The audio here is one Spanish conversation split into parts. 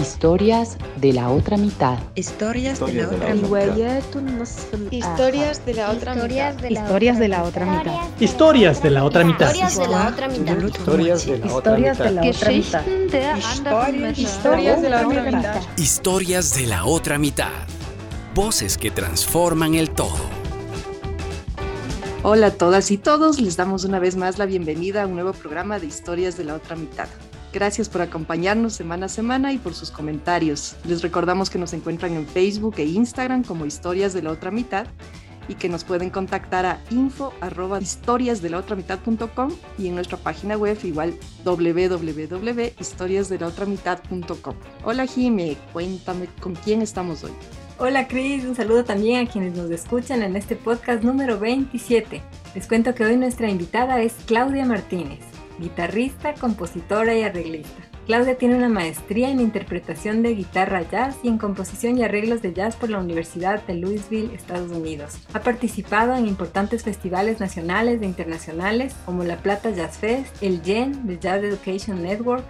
Historias de la otra mitad. Historias de la otra mitad. Historias de la otra mitad. Historias de la otra mitad. Historias de la otra mitad. Historias de la otra mitad. Historias de la otra mitad. Historias de la otra mitad. Historias de la otra mitad. Voces que transforman el todo. Hola a todas y todos, les damos una vez más la bienvenida a un nuevo programa de Historias de la otra mitad. Gracias por acompañarnos semana a semana y por sus comentarios. Les recordamos que nos encuentran en Facebook e Instagram como Historias de la Otra Mitad y que nos pueden contactar a info arroba historias y en nuestra página web igual www.historiasdelaotramitad.com. Hola Jime, cuéntame con quién estamos hoy. Hola Cris, un saludo también a quienes nos escuchan en este podcast número 27. Les cuento que hoy nuestra invitada es Claudia Martínez guitarrista, compositora y arreglista. Claudia tiene una maestría en interpretación de guitarra jazz y en composición y arreglos de jazz por la Universidad de Louisville, Estados Unidos. Ha participado en importantes festivales nacionales e internacionales como la Plata Jazz Fest, el GEN de Jazz Education Network,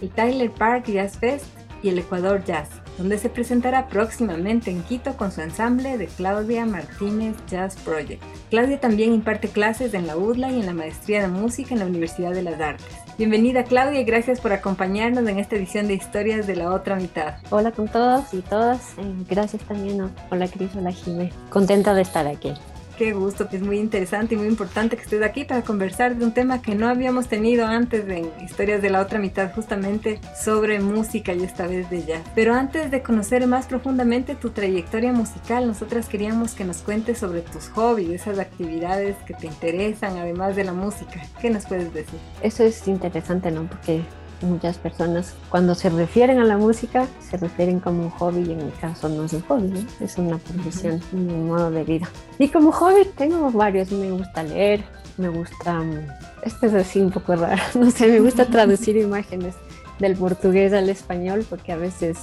el Tyler Park Jazz Fest y el Ecuador Jazz donde se presentará próximamente en Quito con su ensamble de Claudia Martínez Jazz Project. Claudia también imparte clases en la UDLA y en la maestría de música en la Universidad de las Artes. Bienvenida Claudia y gracias por acompañarnos en esta edición de Historias de la Otra Mitad. Hola con todos y todas, eh, gracias también. Hola Cris, hola Jimé, contenta de estar aquí. Qué gusto, que es muy interesante y muy importante que estés aquí para conversar de un tema que no habíamos tenido antes en Historias de la otra mitad, justamente sobre música y esta vez de jazz. Pero antes de conocer más profundamente tu trayectoria musical, nosotras queríamos que nos cuentes sobre tus hobbies, esas actividades que te interesan además de la música. ¿Qué nos puedes decir? Eso es interesante, ¿no? Porque muchas personas cuando se refieren a la música se refieren como un hobby y en mi caso no es un hobby, es una profesión, un modo de vida. Y como hobby tengo varios, me gusta leer, me gusta, mm, esto es así un poco raro, no sé, me gusta traducir imágenes del portugués al español porque a veces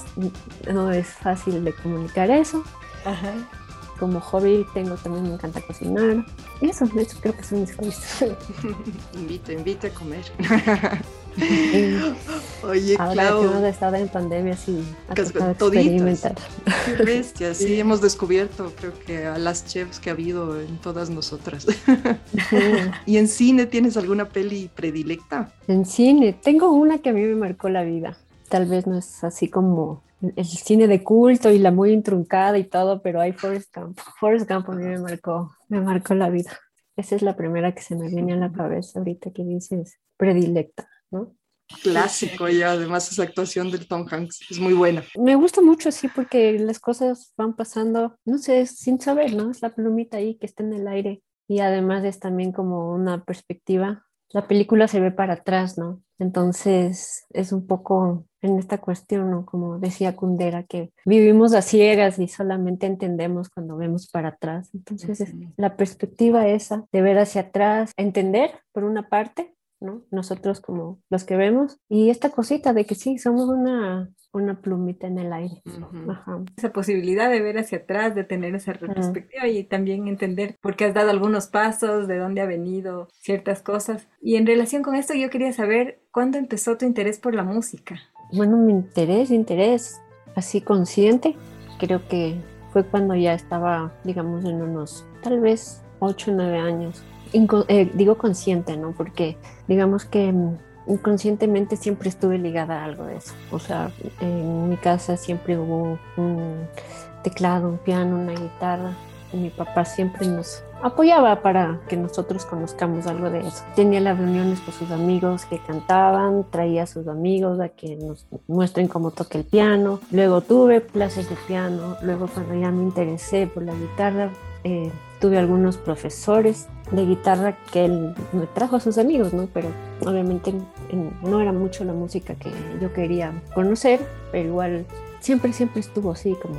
no es fácil de comunicar eso. Como hobby tengo también me encanta cocinar. Eso, eso creo que son mis hobbies. invito, invito a comer. Oye, Ahora Clau, que hemos estado en pandemia, sí, ha experimentar. Qué bestia, sí, hemos descubierto, creo que a las chefs que ha habido en todas nosotras. ¿Y en cine tienes alguna peli predilecta? En cine, tengo una que a mí me marcó la vida. Tal vez no es así como el cine de culto y la muy intruncada y todo, pero hay Forrest Gump. Forrest Gump a mí me marcó, me marcó la vida. Esa es la primera que se me viene a la cabeza ahorita que dices predilecta. Clásico y además esa actuación del Tom Hanks es muy buena. Me gusta mucho así porque las cosas van pasando, no sé, sin saber, ¿no? Es la plumita ahí que está en el aire y además es también como una perspectiva. La película se ve para atrás, ¿no? Entonces es un poco en esta cuestión, ¿no? Como decía Kundera, que vivimos a ciegas y solamente entendemos cuando vemos para atrás. Entonces la perspectiva esa de ver hacia atrás, entender por una parte nosotros como los que vemos. Y esta cosita de que sí, somos una, una plumita en el aire. Esa posibilidad de ver hacia atrás, de tener esa perspectiva y también entender por qué has dado algunos pasos, de dónde ha venido ciertas cosas. Y en relación con esto yo quería saber cuándo empezó tu interés por la música. Bueno, mi interés, interés así consciente, creo que fue cuando ya estaba, digamos, en unos tal vez 8 o 9 años eh, digo consciente, ¿no? Porque digamos que mm, inconscientemente siempre estuve ligada a algo de eso. O sea, en mi casa siempre hubo un teclado, un piano, una guitarra. Mi papá siempre nos apoyaba para que nosotros conozcamos algo de eso. Tenía las reuniones con sus amigos que cantaban, traía a sus amigos a que nos muestren cómo toca el piano. Luego tuve clases de piano. Luego cuando ya me interesé por la guitarra, eh, tuve algunos profesores de guitarra que él me trajo a sus amigos, ¿no? Pero obviamente no era mucho la música que yo quería conocer, pero igual siempre, siempre estuvo así como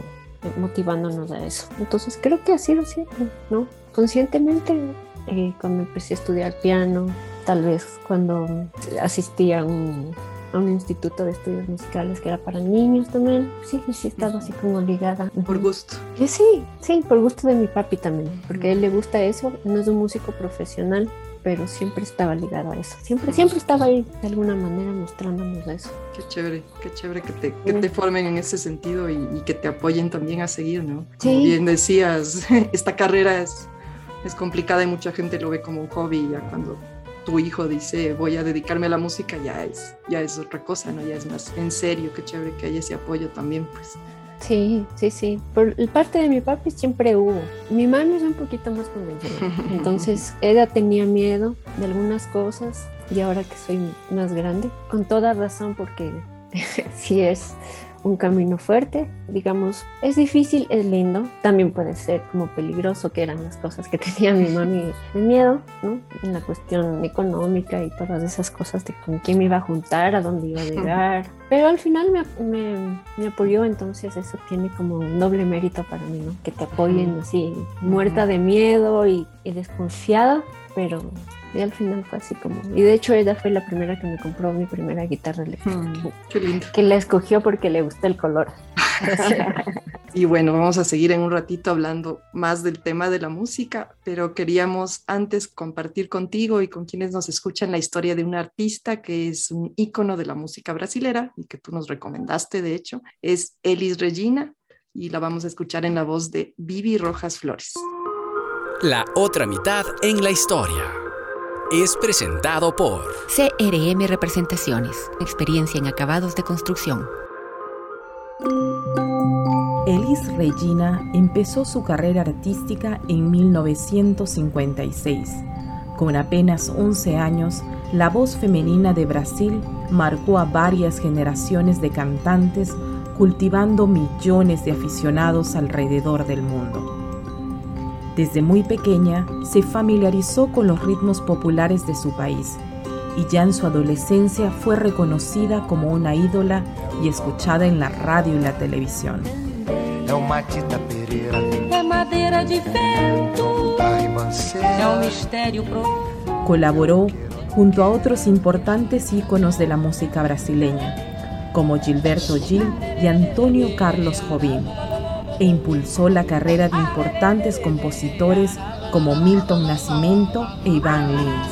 motivándonos a eso. Entonces creo que ha sido siempre, ¿no? Conscientemente, eh, cuando empecé a estudiar piano, tal vez cuando asistía a un a un instituto de estudios musicales que era para niños también. Sí, sí, estaba así como ligada. Por gusto. Sí, sí, por gusto de mi papi también, porque a él le gusta eso, no es un músico profesional, pero siempre estaba ligado a eso. Siempre, siempre estaba ahí de alguna manera mostrándonos eso. Qué chévere, qué chévere que te, que te formen en ese sentido y, y, que te apoyen también a seguir, ¿no? Como Sí. bien decías, esta carrera es, es complicada y mucha gente lo ve como un hobby ya cuando tu hijo dice voy a dedicarme a la música ya es, ya es otra cosa, ¿no? Ya es más en serio, qué chévere que haya ese apoyo también, pues. Sí, sí, sí. Por parte de mi papi siempre hubo. Mi mami es un poquito más convencional. Entonces, ella tenía miedo de algunas cosas y ahora que soy más grande, con toda razón, porque sí es un camino fuerte, digamos, es difícil, es lindo, también puede ser como peligroso, que eran las cosas que tenía mi mami de miedo, ¿no? En la cuestión económica y todas esas cosas de con quién me iba a juntar, a dónde iba a llegar, pero al final me, me, me apoyó, entonces eso tiene como un doble mérito para mí, ¿no? Que te apoyen así, muerta de miedo y, y desconfiada, pero y al final fue así como. Y de hecho, ella fue la primera que me compró mi primera guitarra eléctrica. Mm, qué lindo. Que la escogió porque le gusta el color. y bueno, vamos a seguir en un ratito hablando más del tema de la música, pero queríamos antes compartir contigo y con quienes nos escuchan la historia de un artista que es un ícono de la música brasilera y que tú nos recomendaste, de hecho, es Elis Regina y la vamos a escuchar en la voz de Vivi Rojas Flores. La otra mitad en la historia es presentado por CRM Representaciones, experiencia en acabados de construcción. Elis Regina empezó su carrera artística en 1956. Con apenas 11 años, la voz femenina de Brasil marcó a varias generaciones de cantantes, cultivando millones de aficionados alrededor del mundo. Desde muy pequeña se familiarizó con los ritmos populares de su país y ya en su adolescencia fue reconocida como una ídola y escuchada en la radio y la televisión. Colaboró junto a otros importantes íconos de la música brasileña, como Gilberto Gil y Antonio Carlos Jobim, e impulsó la carrera de importantes compositores como Milton Nascimento e Iván Lins.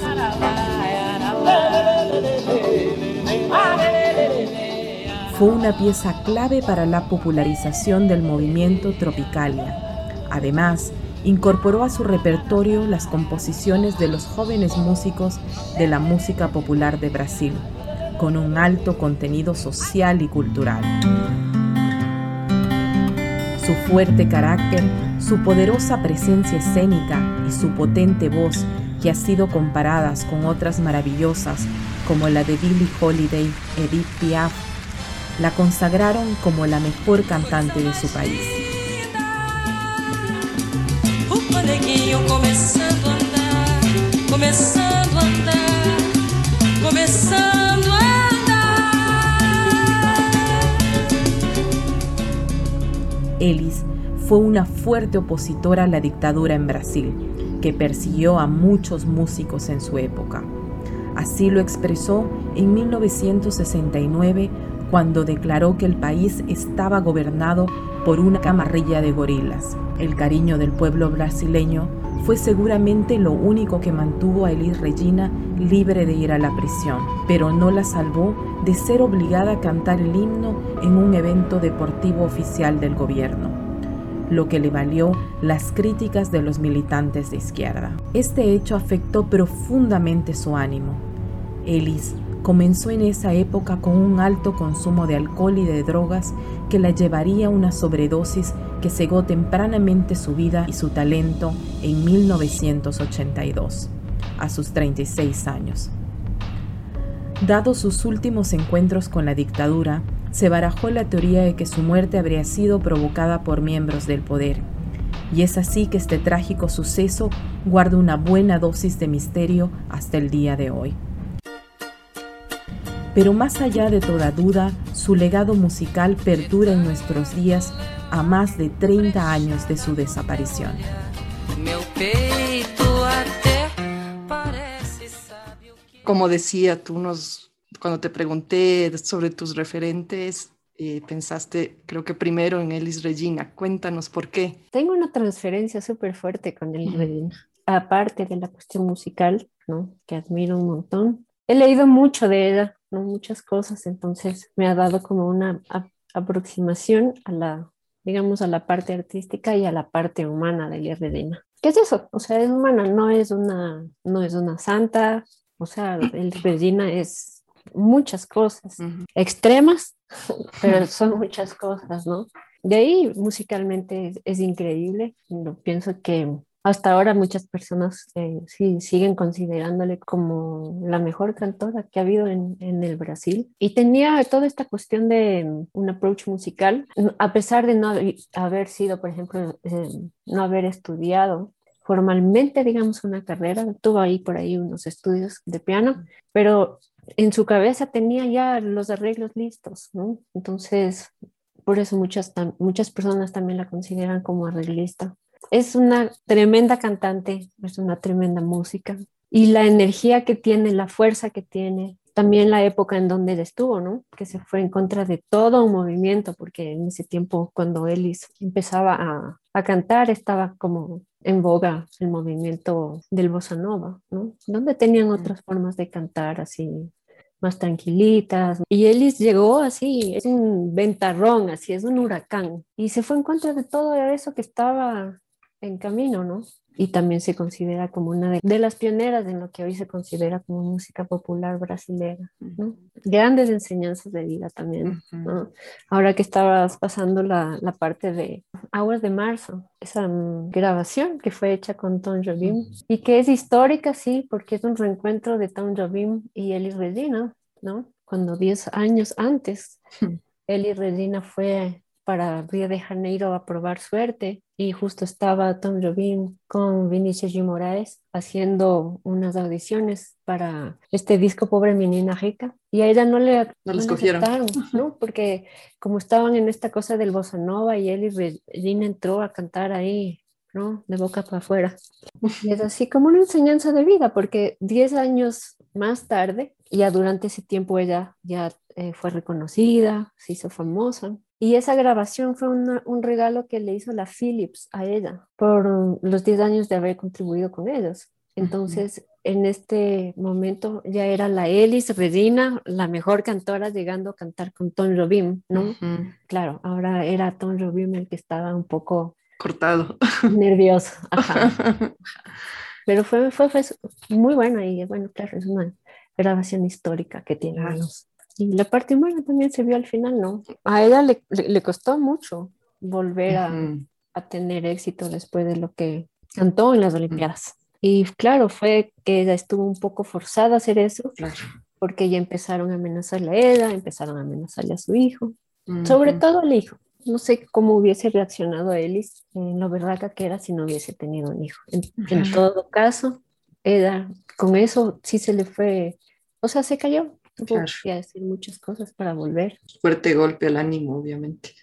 Fue una pieza clave para la popularización del movimiento Tropicalia. Además, incorporó a su repertorio las composiciones de los jóvenes músicos de la música popular de Brasil, con un alto contenido social y cultural. Su fuerte carácter, su poderosa presencia escénica y su potente voz, que ha sido comparadas con otras maravillosas como la de Billie Holiday, Edith Piaf, la consagraron como la mejor cantante de su país. Elis fue una fuerte opositora a la dictadura en Brasil, que persiguió a muchos músicos en su época. Así lo expresó en 1969 cuando declaró que el país estaba gobernado por una camarilla de gorilas. El cariño del pueblo brasileño fue seguramente lo único que mantuvo a Elis Regina libre de ir a la prisión, pero no la salvó de ser obligada a cantar el himno en un evento deportivo oficial del gobierno, lo que le valió las críticas de los militantes de izquierda. Este hecho afectó profundamente su ánimo. Elis comenzó en esa época con un alto consumo de alcohol y de drogas que la llevaría a una sobredosis que cegó tempranamente su vida y su talento en 1982, a sus 36 años. Dados sus últimos encuentros con la dictadura, se barajó la teoría de que su muerte habría sido provocada por miembros del poder, y es así que este trágico suceso guarda una buena dosis de misterio hasta el día de hoy. Pero más allá de toda duda, su legado musical perdura en nuestros días a más de 30 años de su desaparición. Como decía, tú nos, cuando te pregunté sobre tus referentes, eh, pensaste, creo que primero en Elis Regina. Cuéntanos por qué. Tengo una transferencia súper fuerte con Elis Regina. Aparte de la cuestión musical, ¿no? Que admiro un montón. He leído mucho de ella, ¿no? Muchas cosas, entonces me ha dado como una aproximación a la, digamos, a la parte artística y a la parte humana de Elia Redina. ¿Qué es eso? O sea, es humana, no es una, no es una santa, o sea, el Regina es muchas cosas extremas, pero son muchas cosas, ¿no? De ahí musicalmente es, increíble. Yo pienso que hasta ahora muchas personas eh, sí, siguen considerándole como la mejor cantora que ha habido en, en, el Brasil. Y tenía toda esta cuestión de mm, un approach musical, a pesar de no haber sido, por ejemplo, eh, no haber estudiado formalmente, digamos, una carrera, tuvo ahí por ahí unos estudios de piano, pero en su cabeza tenía ya los arreglos listos, ¿no? Entonces, por eso muchas, muchas personas también la consideran como arreglista. Es una tremenda cantante, es una tremenda música. Y la energía que tiene, la fuerza que tiene, también la época en donde él estuvo, ¿no? Que se fue en contra de todo un movimiento, porque en ese tiempo cuando Ellis empezaba a, a cantar estaba como en boga el movimiento del bossa nova, ¿no? Donde tenían otras formas de cantar así más tranquilitas. Y Ellis llegó así, es un ventarrón, así, es un huracán. Y se fue en contra de todo eso que estaba en camino, ¿no? Y también se considera como una de, las pioneras en lo que hoy se considera como música popular brasileña, ¿no? Grandes enseñanzas de vida también, ¿no? Ahora que estabas pasando la, la, parte de Aguas de Marzo, esa mm, grabación que fue hecha con Tom Jobim y que es histórica, sí, porque es un reencuentro de Tom Jobim y Eli Regina, ¿no? Cuando 10 años antes, Eli Regina fue para Río de Janeiro a probar suerte y justo estaba Tom Jobim con Vinicius G. Moraes haciendo unas audiciones para este disco Pobre Menina Rica y a ella no le, no escogieron, ¿no? Porque como estaban en esta cosa del bossa nova y él y Regina entró a cantar ahí ¿no? De boca para afuera. Y es así como una enseñanza de vida, porque 10 años más tarde, ya durante ese tiempo ella ya eh, fue reconocida, se hizo famosa, y esa grabación fue un regalo que le hizo la Philips a ella por los 10 años de haber contribuido con ellos. Entonces, en este momento ya era la Elis Redina, la mejor cantora, llegando a cantar con Tom Robin, ¿no? Claro, ahora era Tom Robin el que estaba un poco cortado, nervioso. Pero fue, fue, fue, muy buena y bueno, claro, es una grabación histórica que tiene años. Y la parte humana también se vio al final, ¿no? A ella le, le, costó mucho volver a, a, tener éxito después de lo que cantó en las Olimpiadas. Y claro, fue que ella estuvo un poco forzada a hacer eso, porque ya empezaron a amenazarle a ella, empezaron a amenazarle a su hijo, sobre todo al hijo. No sé cómo hubiese reaccionado Ellis en lo verdad que era si no hubiese tenido un hijo. En, en todo caso, ella con eso sí se le fue, o sea, se cayó, Tuvo que decir muchas cosas para volver. Fuerte golpe al ánimo, obviamente.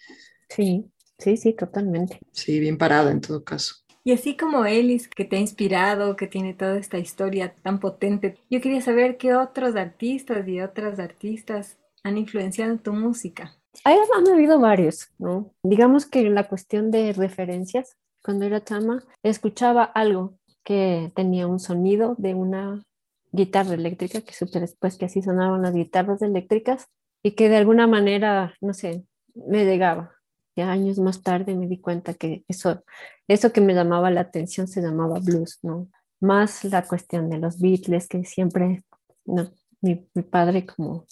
Sí, sí, sí, totalmente. Sí, bien parada en todo caso. Y así como Ellis, que te ha inspirado, que tiene toda esta historia tan potente, yo quería saber qué otros artistas y otras artistas han influenciado tu música. Hay, han habido varios, ¿no? Digamos que la cuestión de referencias, cuando era chama, escuchaba algo que tenía un sonido de una guitarra eléctrica, que supe después que así sonaban las guitarras eléctricas y que de alguna manera, no sé, me llegaba. Ya años más tarde me di cuenta que eso, eso que me llamaba la atención se llamaba blues, ¿no? Más la cuestión de los Beatles, que siempre, no, mi, mi padre como,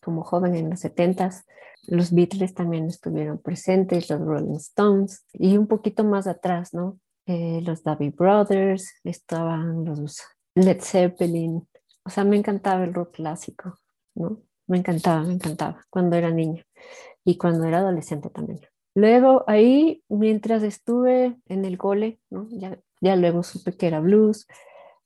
como joven en los setentas, los Beatles también estuvieron presentes, los Rolling Stones, y un poquito más atrás, ¿no? Eh, los David Brothers, estaban los Led Zeppelin, o sea, me encantaba el rock clásico, ¿no? Me encantaba, me encantaba cuando era niña y cuando era adolescente también. Luego ahí, mientras estuve en el cole, ¿no? ya, ya luego supe que era blues,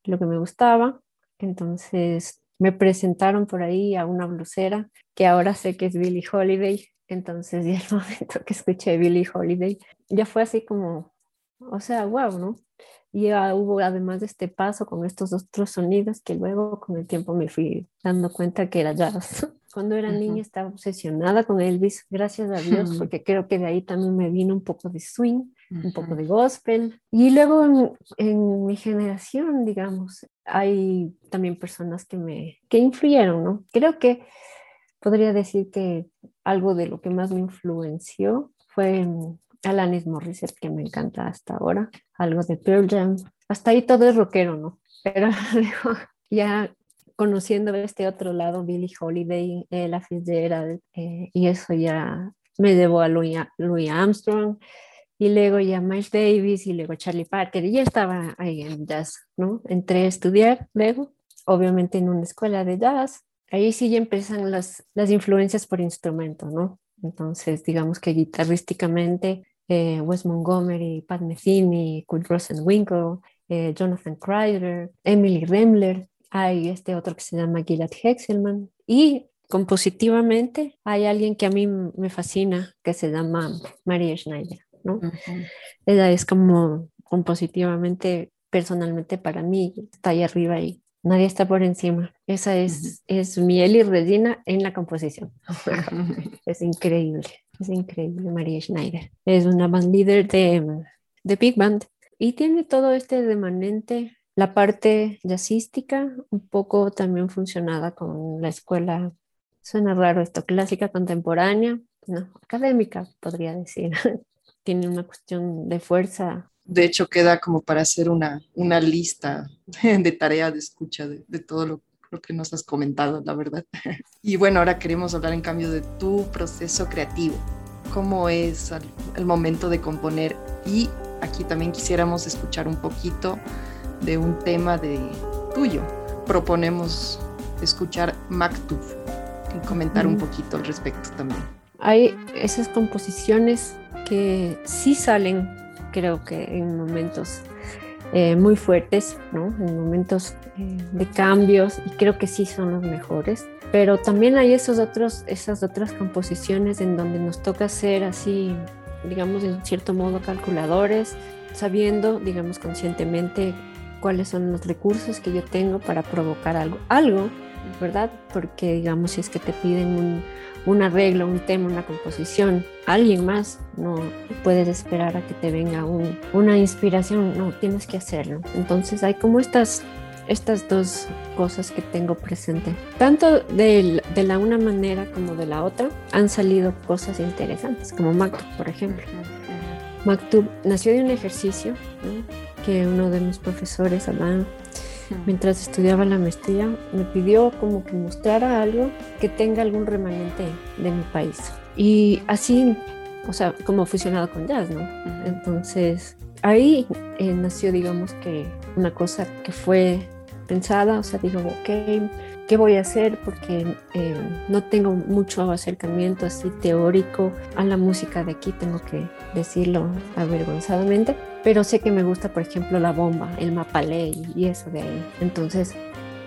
lo que me gustaba. Entonces me presentaron por ahí a una blusera que ahora sé que es Billie Holiday. Entonces ya el momento que escuché Billie Holiday, ya fue así como, o sea, wow, ¿no? Y hubo además de este paso con estos otros sonidos que luego con el tiempo me fui dando cuenta que era jazz. Cuando era niña estaba obsesionada con Elvis, gracias a Dios, porque creo que de ahí también me vino un poco de swing, un poco de gospel. Y luego en, en mi generación, digamos, hay también personas que me que influyeron, ¿no? Creo que podría decir que algo de lo que más me influenció fue Alanis Morissette, que me encanta hasta ahora, algo de Pearl Jam. Hasta ahí todo es rockero, ¿no? Pero ya conociendo este otro lado, Billie Holiday, eh, la Fitzgerald, eh, y eso ya me llevó a Louis, Louis, Armstrong, y luego ya Miles Davis, y luego Charlie Parker, y ya estaba ahí en jazz, ¿no? Entré a estudiar luego, obviamente en una escuela de jazz, ahí sí ya empiezan las, las influencias por instrumento, ¿no? Entonces, digamos que guitarrísticamente, eh, Wes Montgomery, Pat Metheny, Kurt Rosenwinkel, eh, Jonathan Kreider, Emily Remler, hay este otro que se llama Gilad Hexelman y compositivamente hay alguien que a mí me fascina que se llama Maria Schneider, ¿no? Ella es como compositivamente, personalmente para mí, está ahí arriba y nadie está por encima. Esa es, es miel y Regina en la composición. es increíble, es increíble María Schneider. Es una band líder de, de Big Band y tiene todo este remanente, la parte jazzística, un poco también funcionada con la escuela, suena raro esto, clásica contemporánea, no, académica podría decir. tiene una cuestión de fuerza de hecho, queda como para hacer una, una lista de tarea de escucha de, de todo lo, lo, que nos has comentado, la verdad. Y bueno, ahora queremos hablar en cambio de tu proceso creativo. ¿Cómo es el, el momento de componer? Y aquí también quisiéramos escuchar un poquito de un tema de tuyo. Proponemos escuchar Maktub y comentar un poquito al respecto también. Hay esas composiciones que sí salen creo que en momentos eh, muy fuertes, ¿no? en momentos eh, de cambios, y creo que sí son los mejores. Pero también hay esos otros, esas otras composiciones en donde nos toca ser así, digamos, en cierto modo calculadores, sabiendo, digamos, conscientemente cuáles son los recursos que yo tengo para provocar algo, algo, ¿verdad? Porque, digamos, si es que te piden un, un arreglo, un tema, una composición, alguien más, no puedes esperar a que te venga una inspiración, no, tienes que hacerlo. Entonces hay como estas, estas dos cosas que tengo presente. Tanto de, de la una manera como de la otra han salido cosas interesantes, como Maktub, por ejemplo. Maktub nació de un ejercicio que uno de mis profesores, Adán, mientras estudiaba la maestría, me pidió como que mostrara algo que tenga algún remanente de mi país. Y así, o sea, como fusionado con jazz, ¿no? Entonces, ahí eh, nació, digamos que, una cosa que fue pensada, o sea, digo, ok, ¿qué voy a hacer? Porque eh, no tengo mucho acercamiento así teórico a la música de aquí, tengo que decirlo avergonzadamente, pero sé que me gusta, por ejemplo, la bomba, el mapalé y eso de ahí. Entonces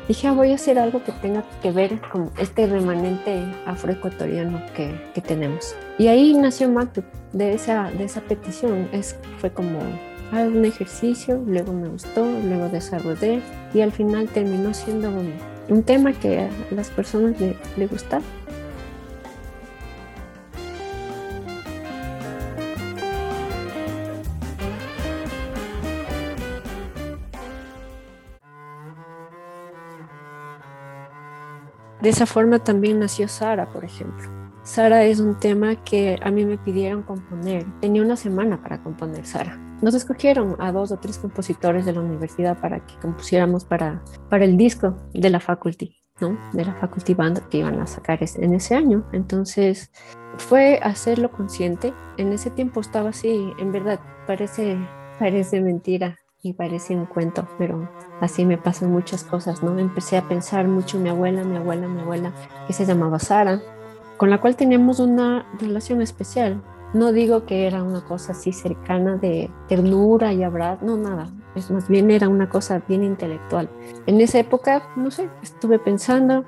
dije, ah, voy a hacer algo que tenga que ver con este remanente afroecuatoriano que, que tenemos. Y ahí nació Mactu, de esa, de esa petición. Es, fue como un ejercicio, luego me gustó, luego desarrollé y al final terminó siendo un un tema que a las personas le, le gusta. De esa forma también nació Sara, por ejemplo. Sara es un tema que a mí me pidieron componer. Tenía una semana para componer Sara nos escogieron a dos o tres compositores de la universidad para que compusiéramos para, para el disco de la faculty, ¿no? De la faculty band que iban a sacar en ese año. Entonces fue hacerlo consciente. En ese tiempo estaba así, en verdad, parece, parece mentira y parece un cuento, pero así me pasan muchas cosas, ¿no? Empecé a pensar mucho mi abuela, mi abuela, mi abuela, que se llamaba Sara, con la cual teníamos una relación especial no digo que era una cosa así cercana de ternura y abrazar, no, nada. Es más bien era una cosa bien intelectual. En esa época, no sé, estuve pensando,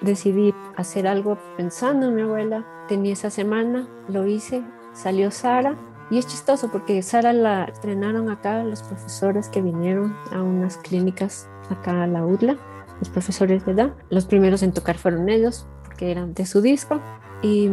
decidí hacer algo pensando en mi abuela. Tenía esa semana, lo hice, salió Sara. Y es chistoso porque Sara la estrenaron acá los profesores que vinieron a unas clínicas acá a la UDLA, los profesores de edad. Los primeros en tocar fueron ellos porque eran de su disco. Y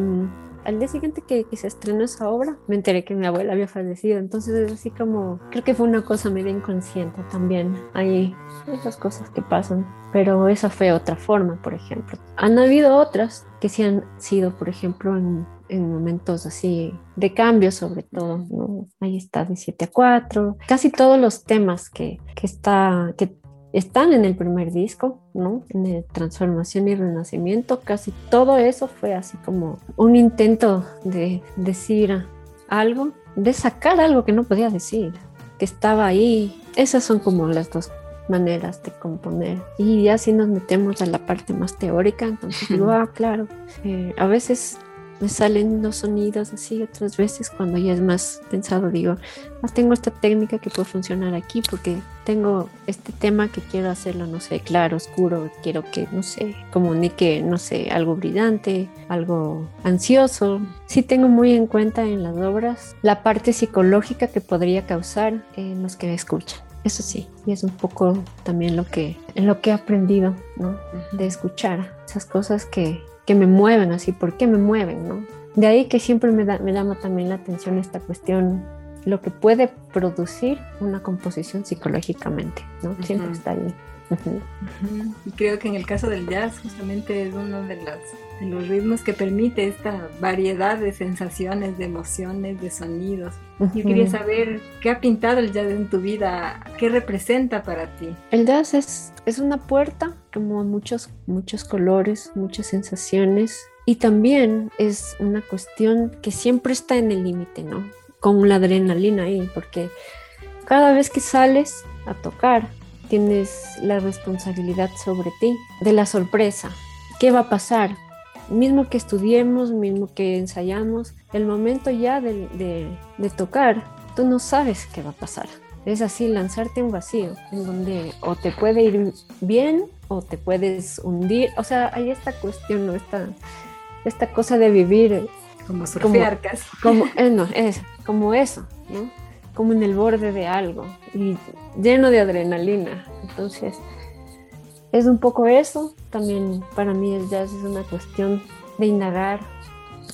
al día siguiente que, se estrenó esa obra, me enteré que mi abuela había fallecido. Entonces es así como, creo que fue una cosa medio inconsciente también. Hay esas cosas que pasan. Pero esa fue otra forma, por ejemplo. Han habido otras que sí han sido, por ejemplo, en, en momentos así de cambio sobre todo, ¿no? Ahí está de 7 a 4, casi todos los temas que, que, está, que están en el primer disco, ¿no? En el Transformación y Renacimiento, casi todo eso fue así como un intento de decir algo, de sacar algo que no podía decir, que estaba ahí. Esas son como las dos maneras de componer. Y ya si nos metemos a la parte más teórica, entonces digo, ah, claro, eh, a veces me salen los sonidos así, otras veces cuando ya es más pensado digo, ah, tengo esta técnica que puede funcionar aquí porque tengo este tema que quiero hacerlo, no sé, claro, oscuro, quiero que, no sé, comunique, no sé, algo brillante, algo ansioso. Sí tengo muy en cuenta en las obras la parte psicológica que podría causar en los que me escuchan. Eso sí, y es un poco también lo que, lo que he aprendido, ¿no? De escuchar esas cosas que, que me mueven así, ¿por qué me mueven? ¿no? De ahí que siempre me, da, me llama también la atención esta cuestión, lo que puede producir una composición psicológicamente, ¿no? Siempre está Y creo que en el caso del jazz justamente es uno de, las, de los ritmos que permite esta variedad de sensaciones, de emociones, de sonidos. Yo quería saber qué ha pintado el jazz en tu vida, qué representa para ti. El jazz es, es una puerta, como muchos, muchos colores, muchas sensaciones. Y también es una cuestión que siempre está en el límite, ¿no? Con la adrenalina ahí, porque cada vez que sales a tocar, tienes la responsabilidad sobre ti de la sorpresa. ¿Qué va a pasar? Mismo que estudiemos, mismo que ensayamos, el momento ya de, tocar, tú no sabes qué va a pasar. Es así, lanzarte un vacío, en donde o te puede ir bien o te puedes hundir. O sea, hay esta cuestión, ¿no? esta, esta cosa de vivir. Como surfear casi. Como, eh, no, es como eso, ¿no? Como en el borde de algo y lleno de adrenalina. Entonces, es un poco eso. También para mí el jazz es una cuestión de indagar.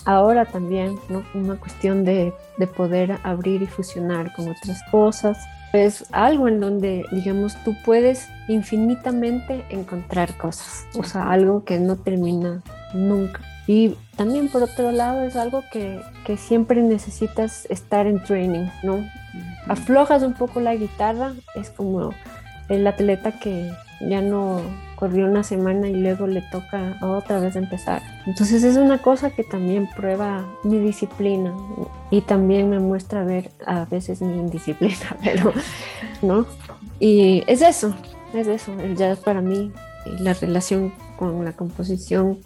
Ahora también, ¿no? Una cuestión de, de poder abrir y fusionar con otras cosas. Es algo en donde, digamos, tú puedes infinitamente encontrar cosas. O sea, algo que no termina nunca. Y también por otro lado es algo que, que siempre necesitas estar en training, ¿no? Aflojas un poco la guitarra, es como el atleta que ya no corrió una semana y luego le toca otra vez empezar. Entonces es una cosa que también prueba mi disciplina y también me muestra ver a veces mi indisciplina, pero no. Y es eso, es eso, el jazz para mí, la relación con la composición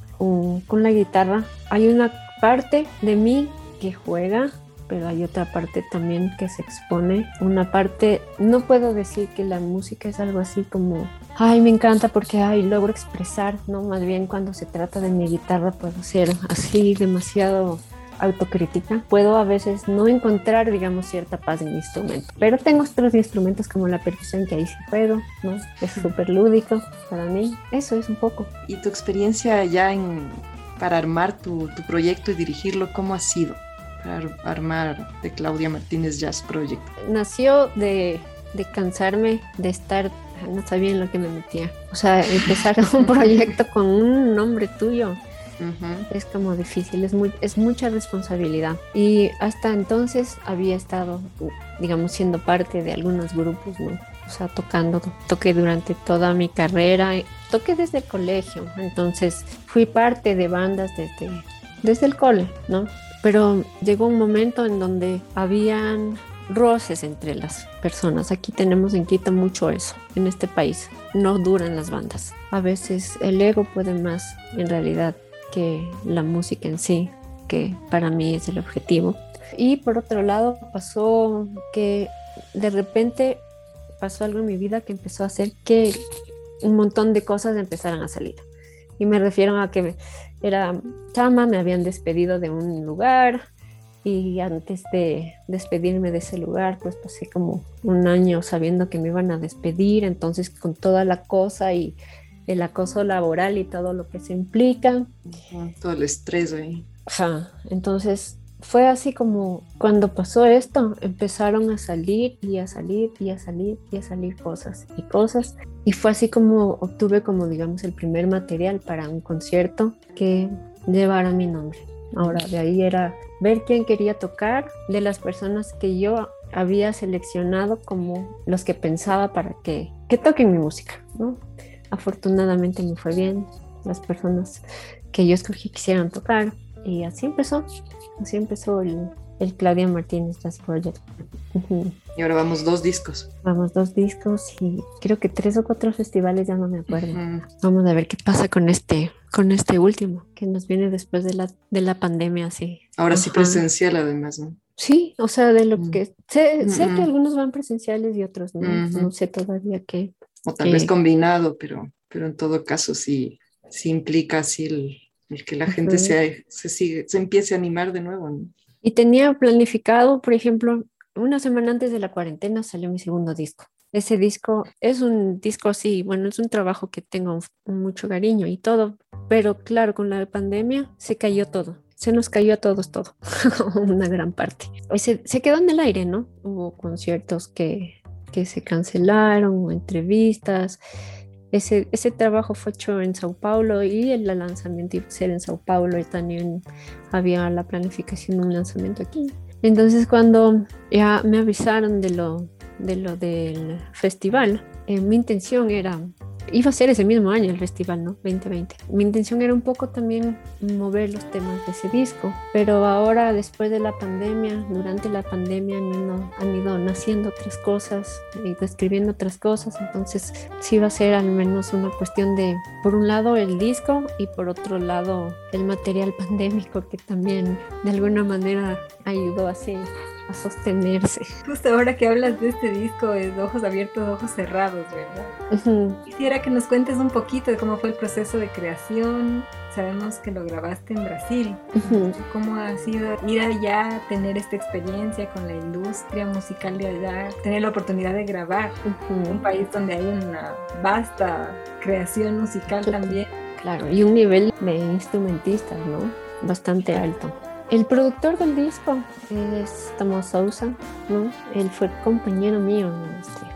con, la guitarra. Hay una parte de mí que juega, pero hay otra parte también que se expone. Una parte, no puedo decir que la música es algo así como, ay, me encanta porque, ay, logro expresar, ¿no? Más bien cuando se trata de mi guitarra puedo ser así demasiado autocrítica, puedo a veces no encontrar, digamos, cierta paz en mi instrumento. Pero tengo otros instrumentos como la percusión que ahí sí puedo, ¿no? Es súper lúdico para mí. Eso es un poco. ¿Y tu experiencia ya en, para armar tu, tu proyecto y dirigirlo, cómo ha sido? Para armar de Claudia Martínez Jazz Project. Nació de, de cansarme de estar no sabía en lo que me metía. O sea, empezar un proyecto con un nombre tuyo es como difícil, es, muy, es mucha responsabilidad. Y hasta entonces había estado, digamos, siendo parte de algunos grupos, ¿no? O sea, tocando, toqué durante toda mi carrera, toqué desde el colegio, entonces fui parte de bandas desde, desde el cole, ¿no? Pero llegó un momento en donde habían roces entre las personas. Aquí tenemos en Quito mucho eso, en este país. No duran las bandas. A veces el ego puede más, en realidad, que la música en sí, que para mí es el objetivo. Y por otro lado pasó que de repente pasó algo en mi vida que empezó a hacer que un montón de cosas empezaran a salir. Y me refiero a que era chama, me habían despedido de un lugar y antes de despedirme de ese lugar, pues pasé como un año sabiendo que me iban a despedir, entonces con toda la cosa y el acoso laboral y todo lo que se implica. todo el estrés ahí. Ajá, entonces fue así como cuando pasó esto, empezaron a salir y a salir y a salir y a salir cosas y cosas. Y fue así como obtuve como digamos el primer material para un concierto que llevara mi nombre. Ahora de ahí era ver quién quería tocar de las personas que yo había seleccionado como los que pensaba para que, que toquen mi música. ¿no? Afortunadamente me fue bien las personas que yo escogí quisieran tocar y así empezó. Así empezó el, el Claudia Martínez Jazz Project. Y ahora vamos dos discos. Vamos dos discos y creo que tres o cuatro festivales, ya no me acuerdo. Vamos a ver qué pasa con este, con este último, que nos viene después de la, de la pandemia, sí. Ahora sí presencial además, ¿no? Sí, o sea, de lo mm. que sé, sé que algunos van presenciales y otros no, no sé todavía qué. O tal vez combinado, pero, pero en todo caso sí, sí implica así el, el que la gente se, se, sigue, se empiece a animar de nuevo. Y tenía planificado, por ejemplo, una semana antes de la cuarentena salió mi segundo disco. Ese disco es un disco así, bueno, es un trabajo que tengo mucho cariño y todo, pero claro, con la pandemia se cayó todo. Se nos cayó a todos todo, una gran parte. Se, se quedó en el aire, ¿no? Hubo conciertos que, que se cancelaron, entrevistas, ese, ese trabajo fue hecho en Sao Paulo y el lanzamiento iba a ser en Sao Paulo y también había la planificación de un lanzamiento aquí. Entonces cuando ya me avisaron de lo, de lo del festival, eh, mi intención era iba a ser ese mismo año el festival, ¿no? 2020. Mi intención era un poco también mover los temas de ese disco, pero ahora después de la pandemia, durante la pandemia han ido, han ido naciendo otras cosas y describiendo otras cosas, entonces sí va a ser al menos una cuestión de, por un lado, el disco y por otro lado, el material pandémico que también de alguna manera ayudó así sostenerse. Justo ahora que hablas de este disco es ojos abiertos, ojos cerrados, ¿verdad? Quisiera que nos cuentes un poquito de cómo fue el proceso de creación. Sabemos que lo grabaste en Brasil. ¿Cómo ha sido ir allá, tener esta experiencia con la industria musical de allá, tener la oportunidad de grabar en un país donde hay una vasta creación musical también? Claro, y un nivel de instrumentistas, ¿no? Bastante alto. El productor del disco es Tomás Sousa, ¿no? Él fue compañero mío en la industria.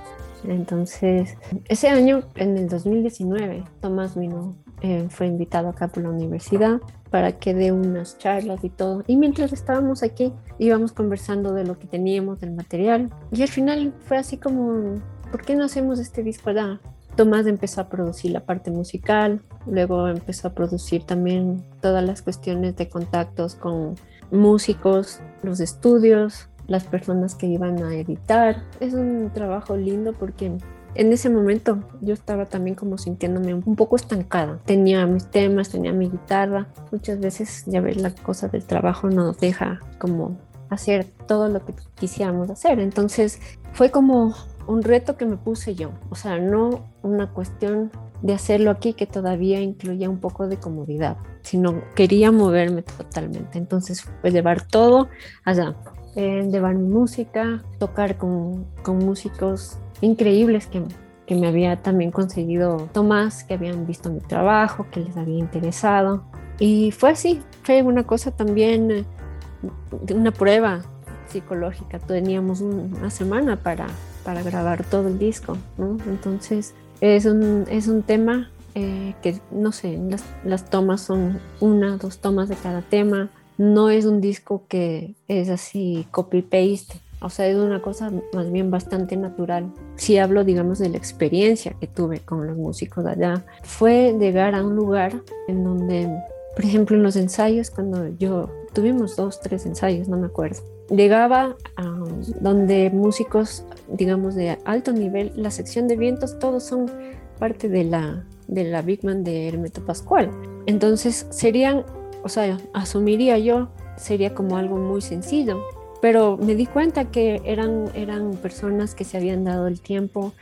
Entonces, ese año, en el 2019, Tomás vino, eh, fue invitado acá por la universidad para que dé unas charlas y todo. Y mientras estábamos aquí, íbamos conversando de lo que teníamos, del material. Y al final fue así como, ¿por qué no hacemos este disco allá? Tomás empezó a producir la parte musical, luego empezó a producir también todas las cuestiones de contactos con músicos, los estudios, las personas que iban a editar. Es un trabajo lindo porque en ese momento yo estaba también como sintiéndome un poco estancada. Tenía mis temas, tenía mi guitarra. Muchas veces ya ver la cosa del trabajo no nos deja como hacer todo lo que quisiéramos hacer. Entonces fue como un reto que me puse yo, o sea, no una cuestión de hacerlo aquí que todavía incluía un poco de comodidad, sino quería moverme totalmente. Entonces fue llevar todo allá, eh, llevar mi música, tocar con, con músicos increíbles que, que, me había también conseguido Tomás, que habían visto mi trabajo, que les había interesado. Y fue así, fue una cosa también, eh, una prueba psicológica. Teníamos una semana para para grabar todo el disco, ¿no? Entonces es un, es un tema eh, que, no sé, las, tomas son una, dos tomas de cada tema, no es un disco que es así copy-paste, o sea, es una cosa más bien bastante natural. Si hablo, digamos, de la experiencia que tuve con los músicos allá, fue llegar a un lugar en donde, por ejemplo, en los ensayos, cuando yo tuvimos dos, tres ensayos, no me acuerdo, llegaba a donde músicos, digamos, de alto nivel, la sección de vientos, todos son parte de la, de la Big Man de Hermeto Pascual. Entonces serían, o sea, asumiría yo, sería como algo muy sencillo, pero me di cuenta que eran, eran personas que se habían dado el tiempo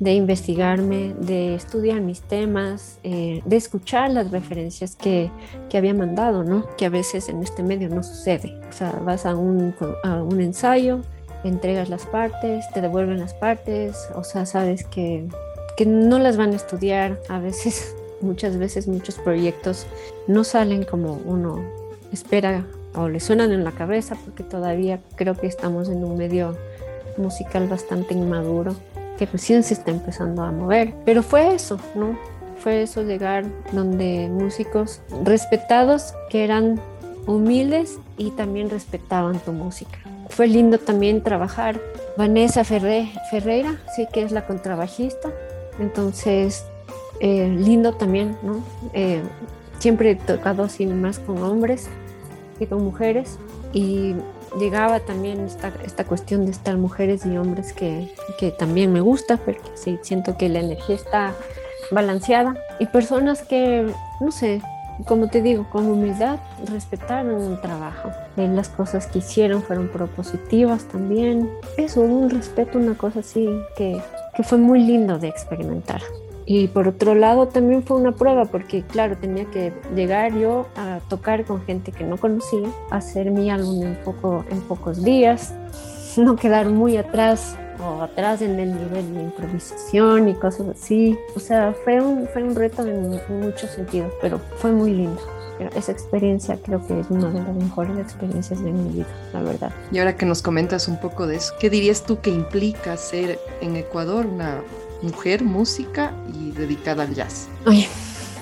de investigarme, de estudiar mis temas, eh, de escuchar las referencias que, que, había mandado, ¿no? Que a veces en este medio no sucede. O sea, vas a un, a un ensayo, entregas las partes, te devuelven las partes, o sea, sabes que, que no las van a estudiar. A veces, muchas veces, muchos proyectos no salen como uno espera o le suenan en la cabeza porque todavía creo que estamos en un medio musical bastante inmaduro que recién se está empezando a mover. Pero fue eso, ¿no? Fue eso llegar donde músicos respetados que eran humildes y también respetaban tu música. Fue lindo también trabajar. Vanessa Ferreira, sí que es la contrabajista. Entonces, eh, lindo también, ¿no? Eh, siempre he tocado así más con hombres que con mujeres y llegaba también esta, esta cuestión de estar mujeres y hombres que, que también me gusta, porque sí, siento que la energía está balanceada y personas que, no sé, como te digo, con humildad respetaron el trabajo. Las cosas que hicieron fueron propositivas también. Eso, un respeto, una cosa así que, que fue muy lindo de experimentar. Y por otro lado también fue una prueba porque claro, tenía que llegar yo a tocar con gente que no conocía, hacer mi álbum en, poco, en pocos días, no quedar muy atrás o atrás en el nivel de improvisación y cosas así. O sea, fue un, fue un reto en, muchos sentidos, pero fue muy lindo. esa experiencia creo que es una de las mejores experiencias de mi vida, la verdad. Y ahora que nos comentas un poco de eso, ¿qué dirías tú que implica ser en Ecuador una mujer, música y dedicada al jazz? Ay,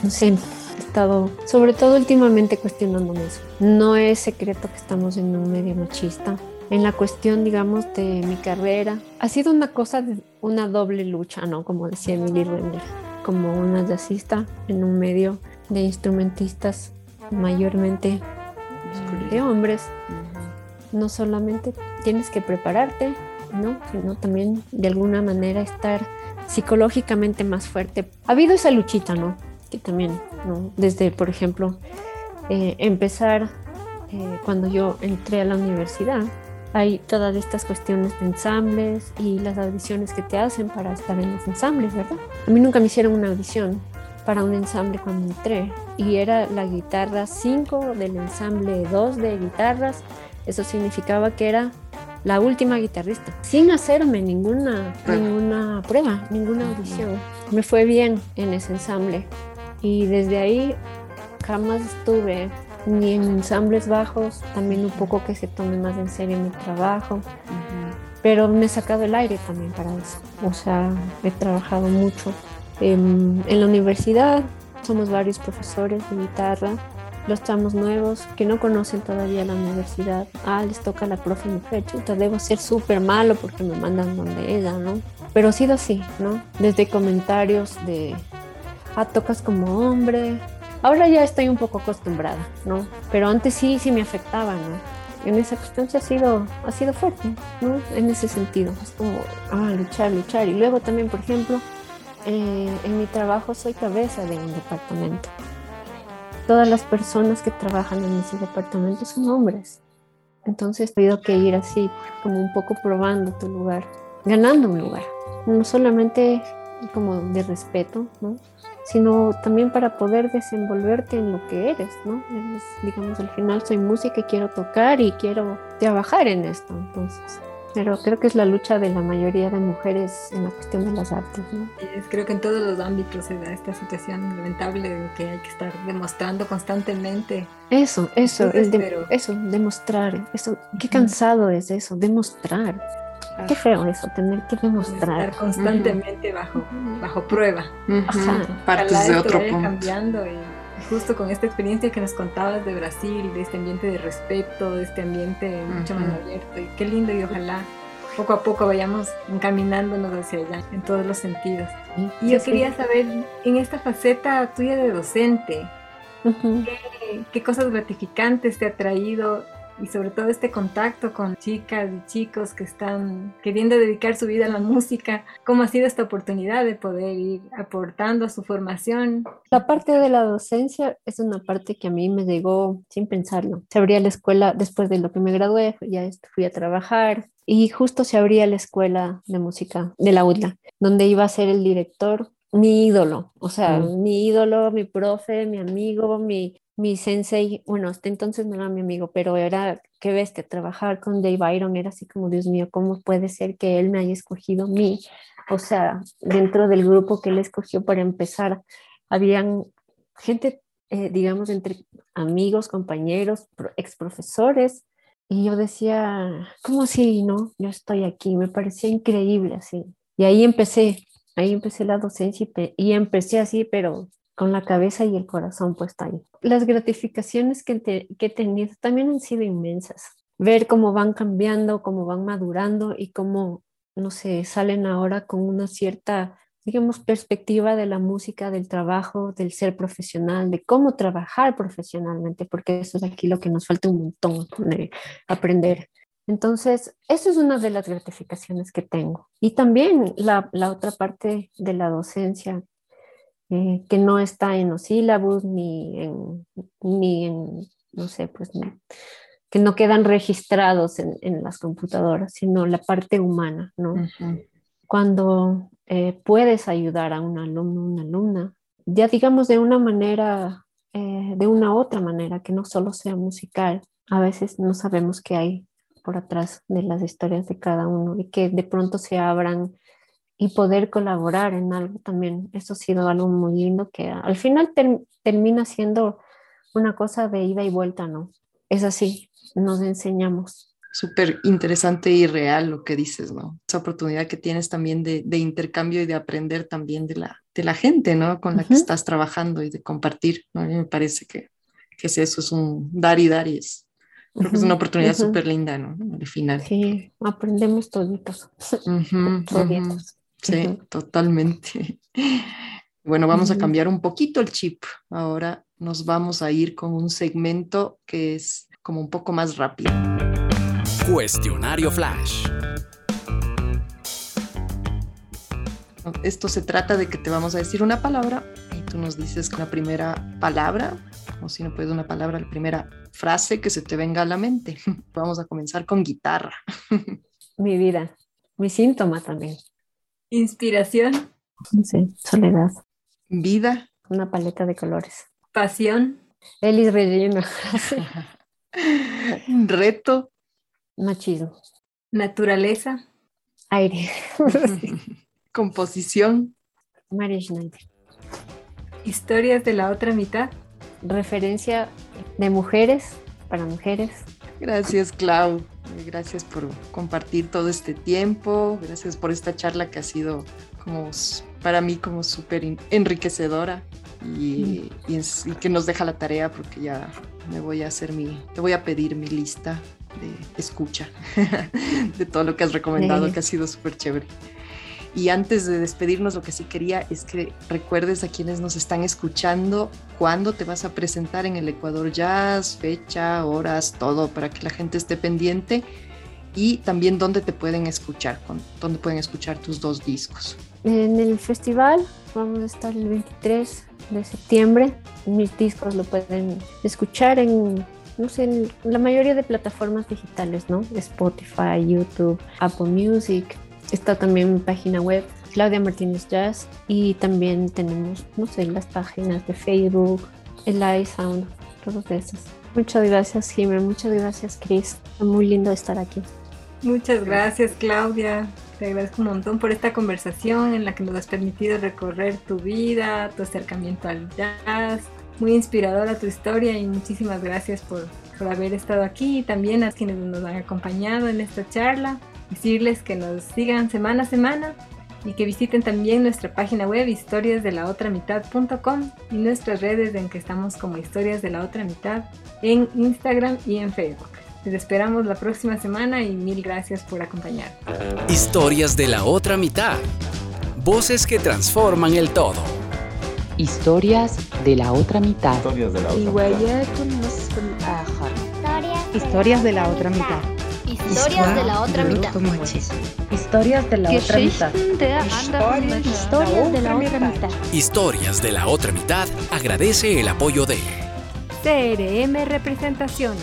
no sé, he estado sobre todo últimamente cuestionándome eso. No es secreto que estamos en un medio machista. En la cuestión, digamos, de mi carrera, ha sido una cosa de una doble lucha, ¿no? Como decía Emily Render, como una jazzista en un medio de instrumentistas mayormente de hombres. No solamente tienes que prepararte, ¿no? Sino también de alguna manera estar psicológicamente más fuerte. Ha habido esa luchita, ¿no? Que también, ¿no? Desde, por ejemplo, eh, empezar eh, cuando yo entré a la universidad, hay todas estas cuestiones de ensambles y las audiciones que te hacen para estar en los ensambles, ¿verdad? A mí nunca me hicieron una audición para un ensamble cuando entré y era la guitarra 5 del ensamble 2 de guitarras. Eso significaba que era la última guitarrista, sin hacerme ninguna, ninguna prueba, ninguna audición. Me fue bien en ese ensamble. Y desde ahí jamás estuve ni en ensambles bajos, también un poco que se tome más en serio mi trabajo, pero me he sacado el aire también para eso. O sea, he trabajado mucho en, en la universidad, somos varios profesores de guitarra los chamos nuevos que no conocen todavía la universidad, ah, les toca la profe mujer, chuta, debo ser súper malo porque me mandan donde ella, ¿no? Pero ha sido así, ¿no? Desde comentarios de, ah, tocas como hombre. Ahora ya estoy un poco acostumbrada, ¿no? Pero antes sí, sí me afectaba, ¿no? En esa cuestión ha sido, ha sido fuerte, ¿no? En ese sentido, es como, ah, luchar, luchar. Y luego también, por ejemplo, eh, en mi trabajo soy cabeza de un departamento todas las personas que trabajan en ese departamento son hombres. Entonces he tenido que ir así, como un poco probando tu lugar, ganando un lugar. No solamente como de respeto, ¿no? sino también para poder desenvolverte en lo que eres, ¿no? digamos, al final soy música y quiero tocar y quiero trabajar en esto, entonces pero creo que es la lucha de la mayoría de mujeres en la cuestión de las artes. ¿no? creo que en todos los ámbitos se da esta situación lamentable de que hay que estar demostrando constantemente. Eso, eso, eso, demostrar, eso, qué cansado es eso, demostrar. Qué feo eso, tener que demostrar. Estar constantemente bajo, bajo prueba. Partes de otro punto. cambiando y justo con esta experiencia que nos contabas de Brasil, de este ambiente de respeto, de este ambiente mucho más abierto. Y qué lindo y ojalá poco a poco vayamos encaminándonos hacia allá en todos los sentidos. Y yo quería saber, en esta faceta tuya de docente, ¿qué, ¿qué, cosas gratificantes te ha traído y sobre todo este contacto con chicas y chicos que están queriendo dedicar su vida a la música. ¿Cómo ha sido esta oportunidad de poder ir aportando a su formación? La parte de la docencia es una parte que a mí me llegó sin pensarlo. Se abría la escuela después de lo que me gradué, ya fui a trabajar y justo se abría la escuela de música de la UDLA, donde iba a ser el director mi ídolo, o sea, mm. mi ídolo, mi profe, mi amigo, mi, mi sensei, bueno, hasta entonces no era mi amigo, pero era, qué bestia, trabajar con Dave Byron era así como, Dios mío, ¿cómo puede ser que él me haya escogido a mí? O sea, dentro del grupo que él escogió para empezar, habían gente eh, digamos, entre amigos, compañeros, ex profesores. Y yo decía, ¿cómo así? No, yo estoy aquí, me parecía increíble así. Y ahí empecé, ahí empecé la docencia y, empecé así, pero con la cabeza y el corazón puesto ahí. Las gratificaciones que, que he tenido también han sido inmensas. Ver cómo van cambiando, cómo van madurando y cómo, no sé, salen ahora con una cierta digamos, perspectiva de la música, del trabajo, del ser profesional, de cómo trabajar profesionalmente, porque eso es aquí lo que nos falta un montón de aprender. Entonces, eso es una de las gratificaciones que tengo. Y también la otra parte de la docencia, eh, que no está en los sílabos ni en, ni en no sé, pues, que no quedan registrados en, en, las computadoras, sino la parte humana, ¿no? Cuando eh, puedes ayudar a un alumno, una alumna, ya digamos de una manera, eh, de una otra manera, que no solo sea musical. A veces no sabemos qué hay por atrás de las historias de cada uno y que de pronto se abran y poder colaborar en algo también. Eso ha sido algo muy lindo que al final termina siendo una cosa de ida y vuelta, ¿no? Es así, nos enseñamos súper interesante y real lo que dices, ¿no? Esa oportunidad que tienes también de, de, intercambio y de aprender también de la, de la gente, ¿no? Con la que estás trabajando y de compartir, ¿no? A mí me parece que, que es eso, es un dar y dar y es, creo que es una oportunidad súper linda, ¿no? Al final. Sí, aprendemos toditos. Sí, totalmente. Bueno, vamos a cambiar un poquito el chip. Ahora nos vamos a ir con un segmento que es como un poco más rápido. Cuestionario Flash. Esto se trata de que te vamos a decir una palabra y tú nos dices la primera palabra, o si no puedes una palabra, la primera frase que se te venga a la mente. Vamos a comenzar con guitarra. Mi vida, mi síntoma también. Inspiración. Sí, soledad. Vida. Una paleta de colores. Pasión. Elis Regina. Reto. Machismo. Naturaleza. Aire. Composición. María Schneider. Historias de la otra mitad. Referencia de mujeres para mujeres. Gracias, Clau. Gracias por compartir todo este tiempo. Gracias por esta charla que ha sido como para mí como súper enriquecedora y, y, y, que nos deja la tarea porque ya me voy a hacer mi, te voy a pedir mi lista de escucha de todo lo que has recomendado, que ha sido súper chévere. Y antes de despedirnos, lo que sí quería es que recuerdes a quienes nos están escuchando cuándo te vas a presentar en el Ecuador Jazz, fecha, horas, todo, para que la gente esté pendiente y también dónde te pueden escuchar, dónde pueden escuchar tus dos discos. En el festival vamos a estar el 23 de septiembre. Mis discos lo pueden escuchar en no sé, en la mayoría de plataformas digitales, ¿no? Spotify, YouTube, Apple Music. Está también mi página web, Claudia Martínez Jazz. Y también tenemos, no sé, las páginas de Facebook, el iSound, todos esos. Muchas gracias, Jiménez. Muchas gracias, Chris. Muy lindo estar aquí. Muchas gracias, Claudia. Te agradezco un montón por esta conversación en la que nos has permitido recorrer tu vida, tu acercamiento al jazz, muy inspiradora tu historia y muchísimas gracias por, por haber estado aquí y también a quienes nos han acompañado en esta charla. Decirles que nos sigan semana a semana y que visiten también nuestra página web historiasdelaotramitad.com y nuestras redes en que estamos como Historias de la Otra Mitad en Instagram y en Facebook. Les esperamos la próxima semana y mil gracias por acompañar. Historias de la Otra Mitad. Voces que transforman el todo. Historias de la otra mitad. Historias de la otra mitad. Historias de la otra mitad. Historias de la otra mitad. Historias de la otra mitad. Historias de la otra mitad. Historias de la otra mitad agradece el apoyo de CRM Representaciones.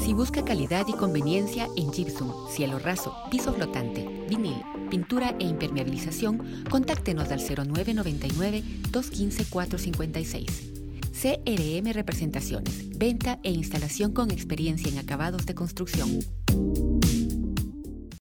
Si busca calidad y conveniencia en gypsum, cielo raso, piso flotante, vinil, pintura e impermeabilización, contáctenos al 0999-215-456. CRM Representaciones, venta e instalación con experiencia en acabados de construcción.